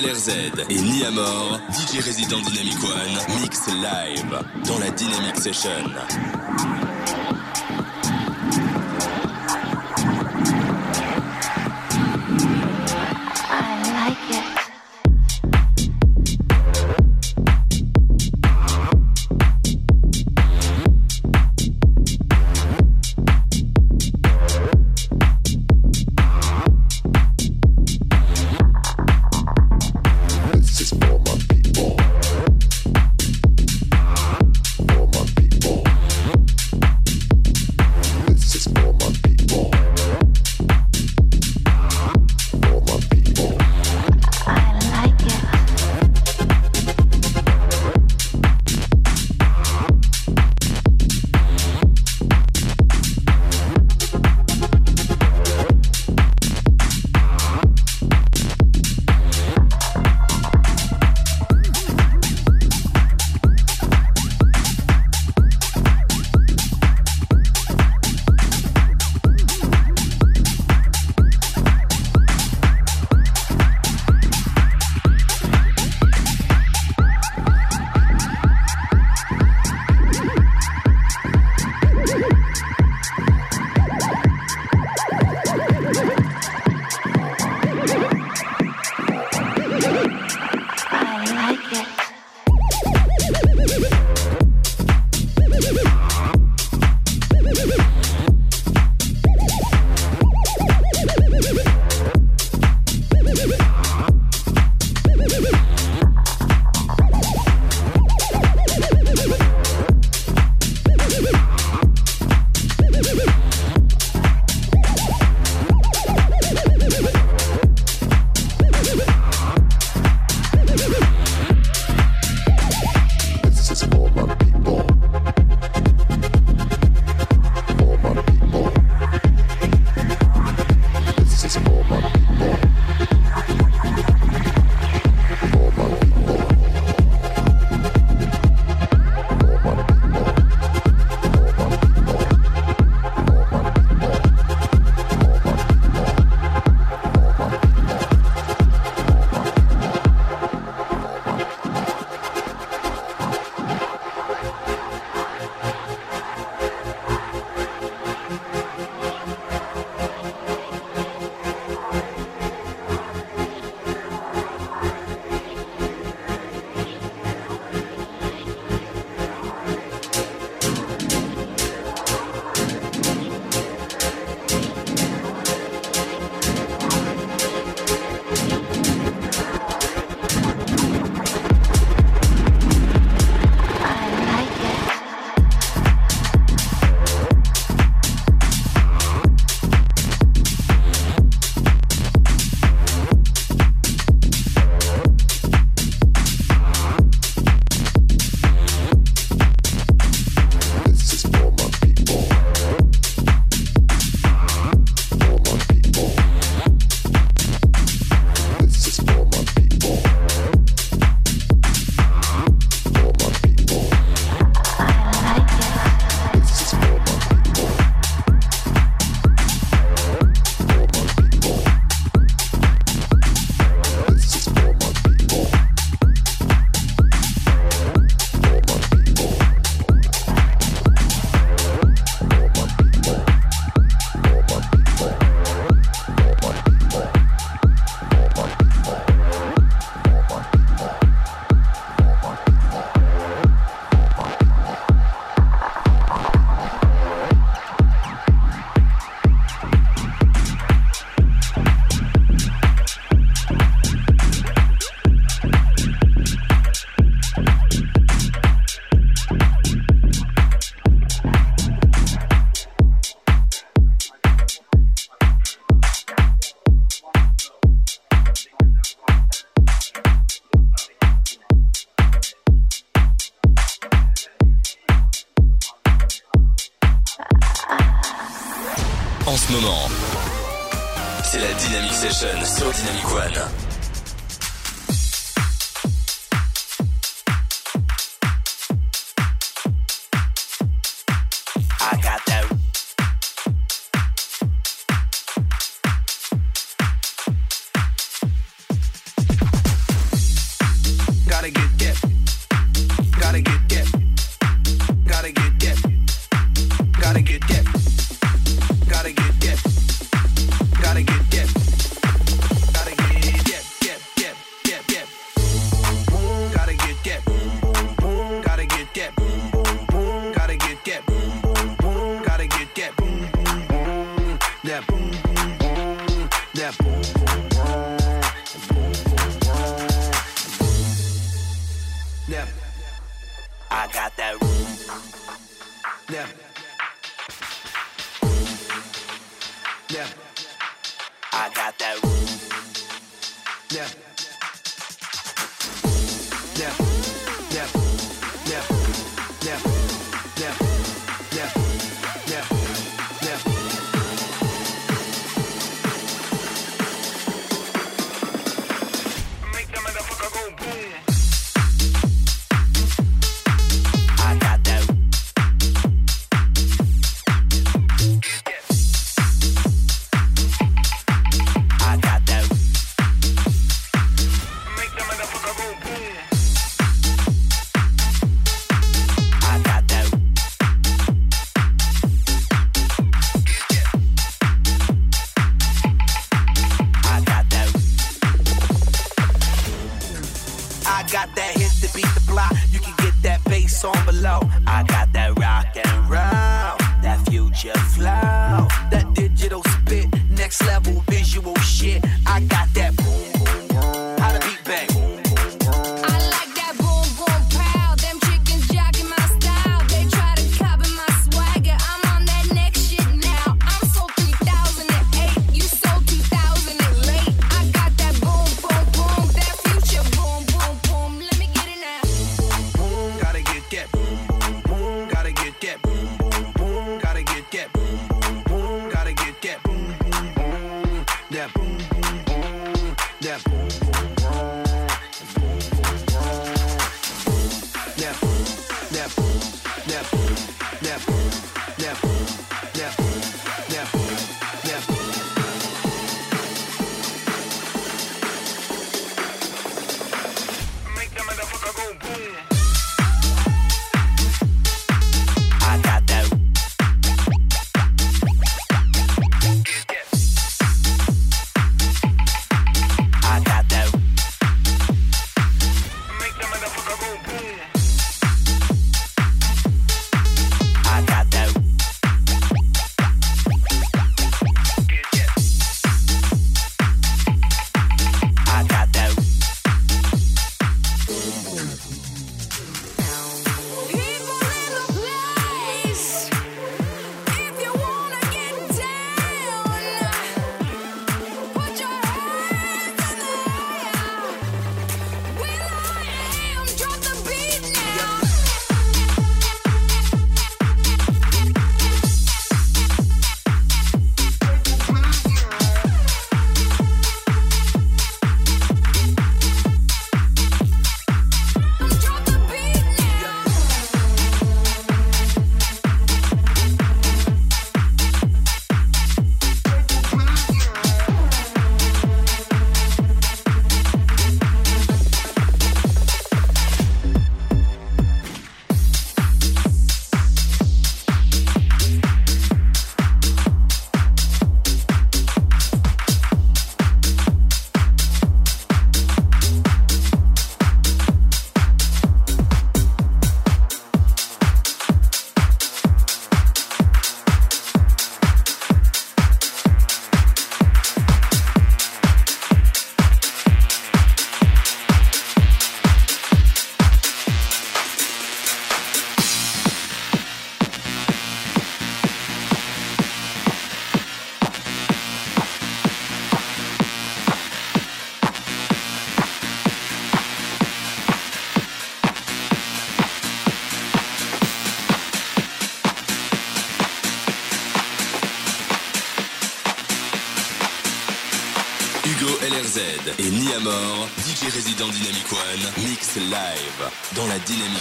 LRZ et Niamor, DJ résident Dynamic One, mix live dans la Dynamic Session. I got that.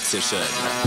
Sächsischen.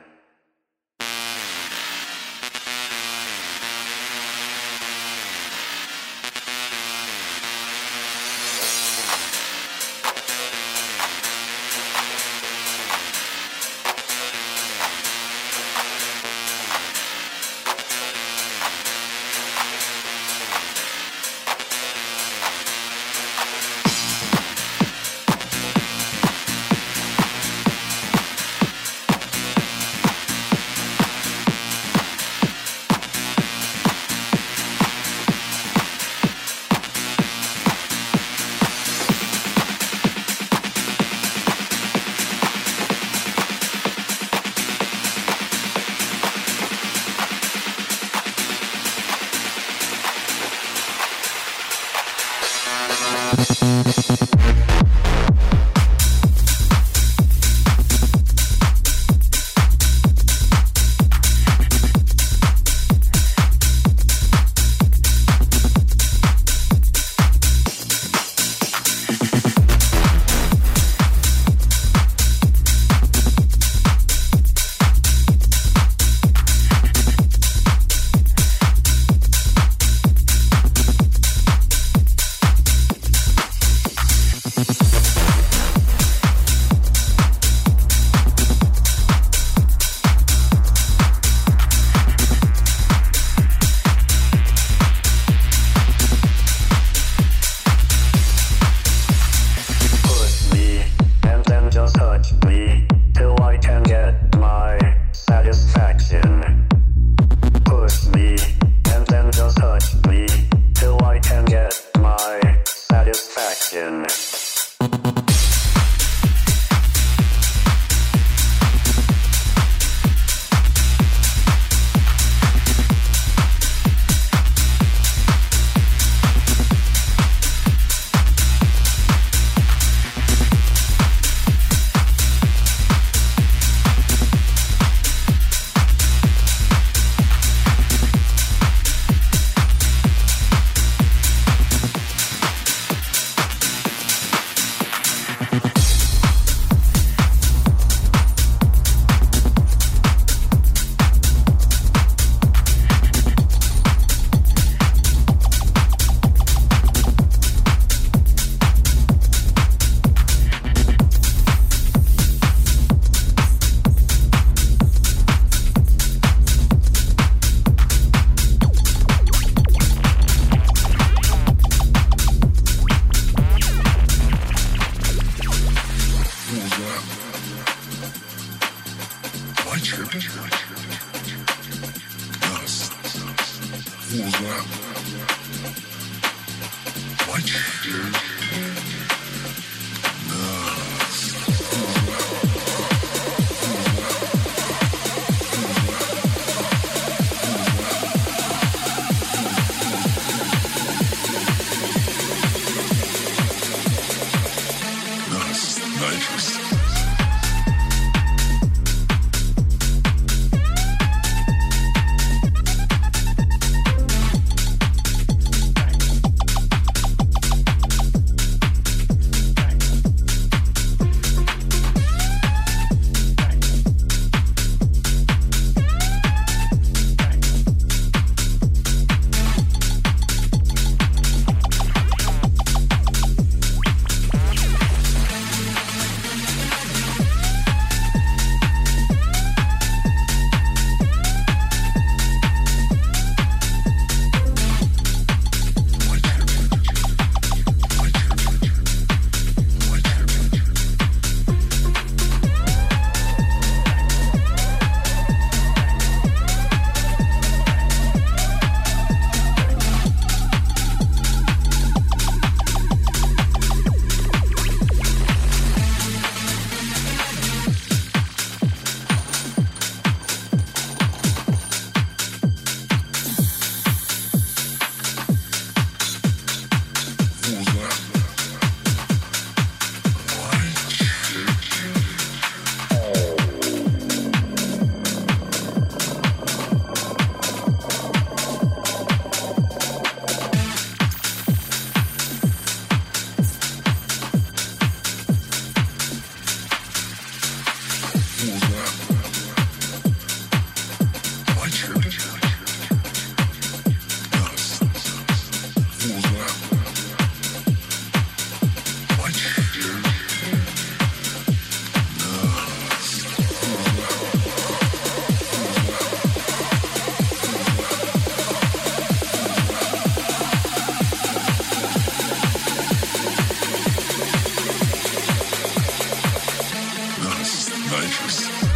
Vipers.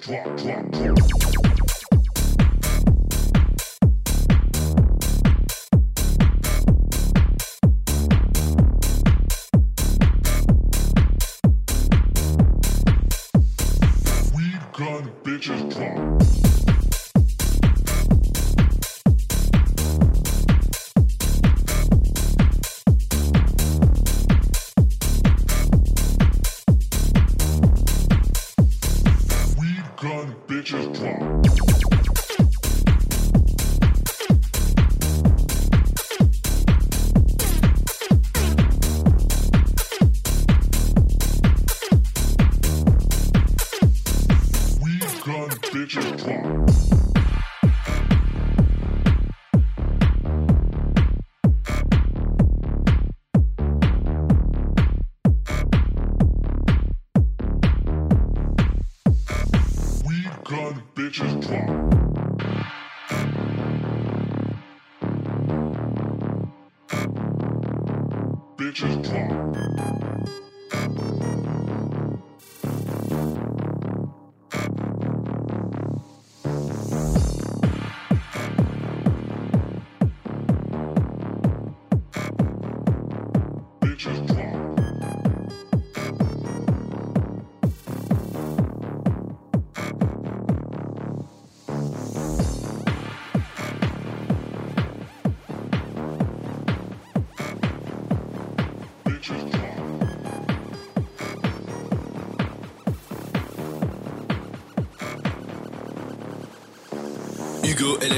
drop, drop, drop. gun, bitches drop. Bitches drunk.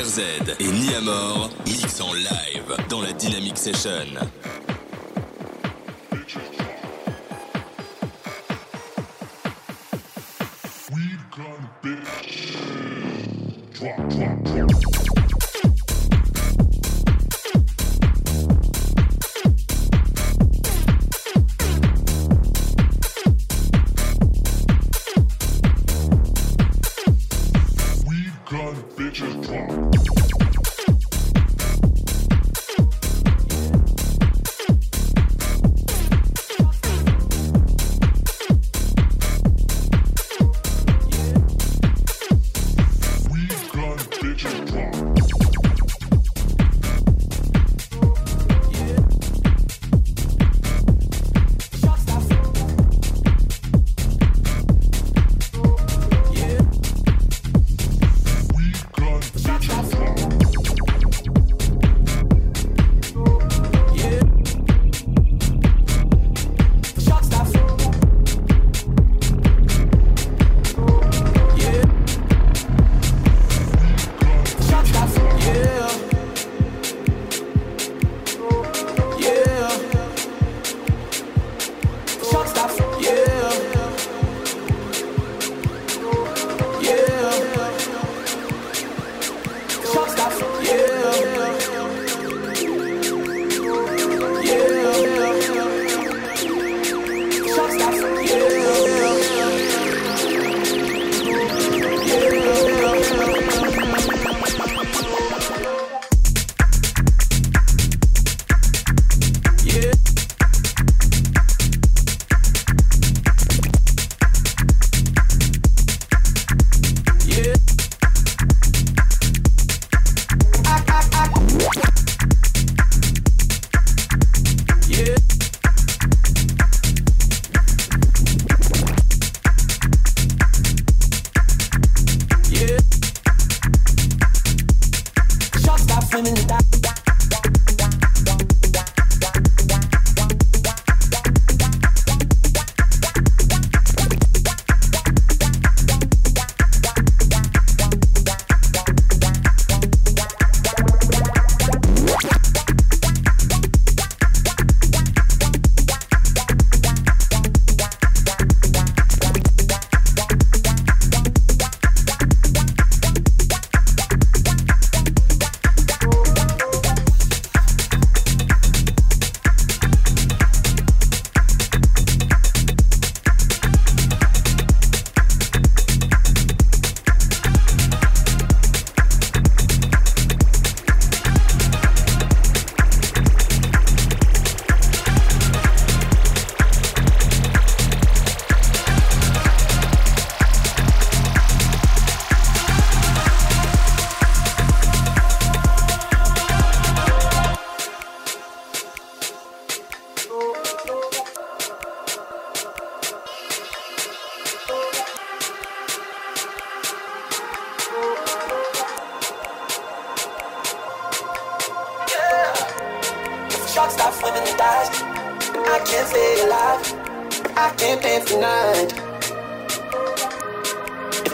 LRZ et Niamor mix en live dans la Dynamic Session.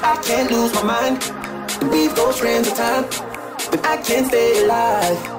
I can't lose my mind. Leave those friends of time, but I can't stay alive.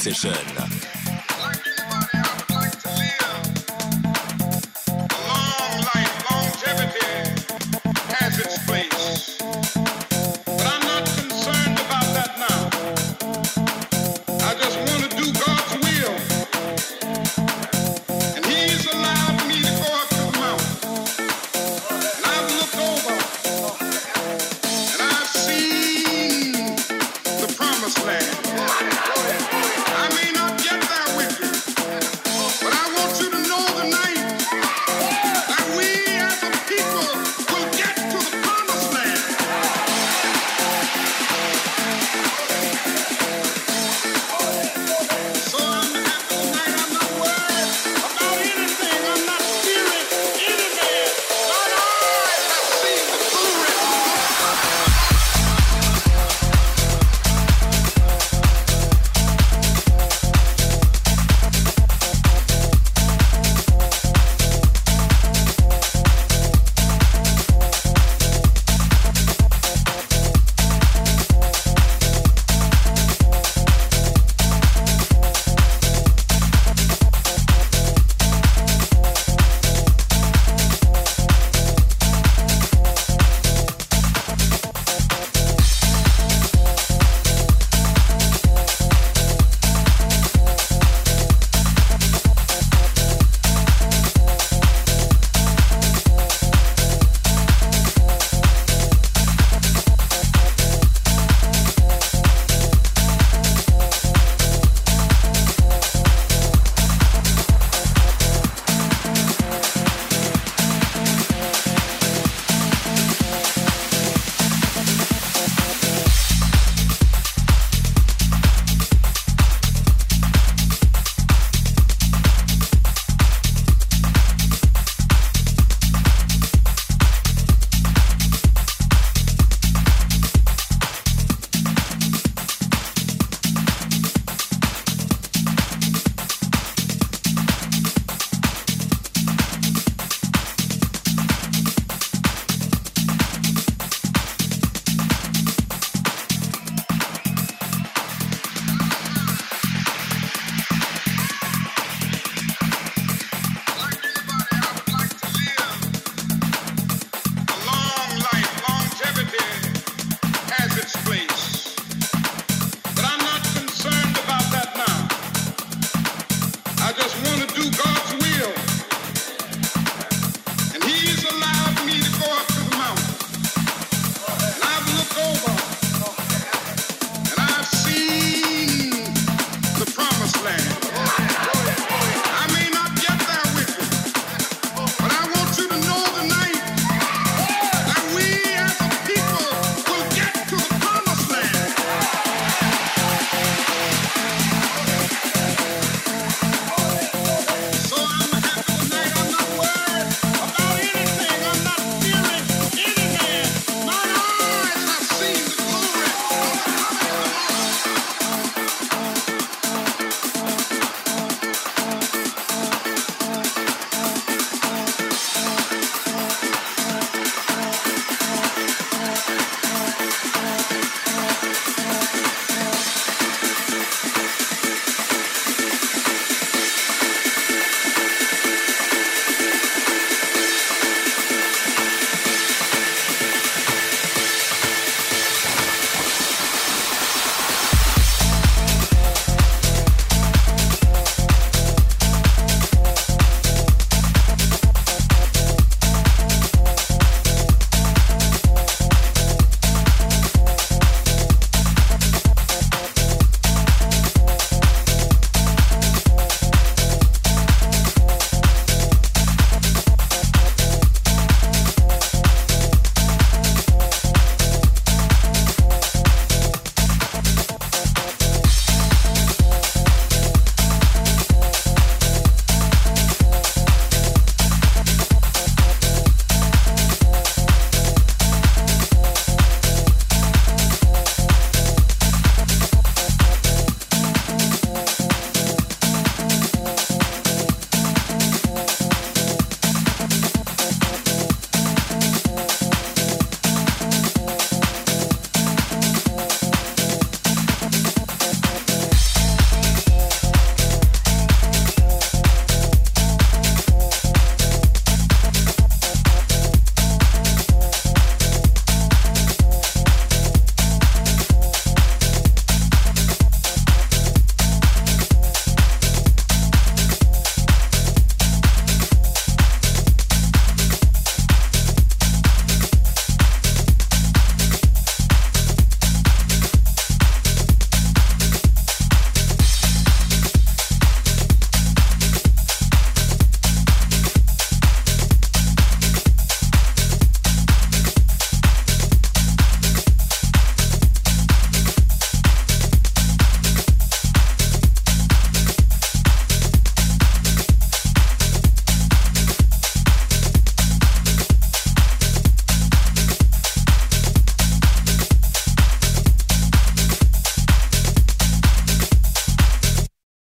Session.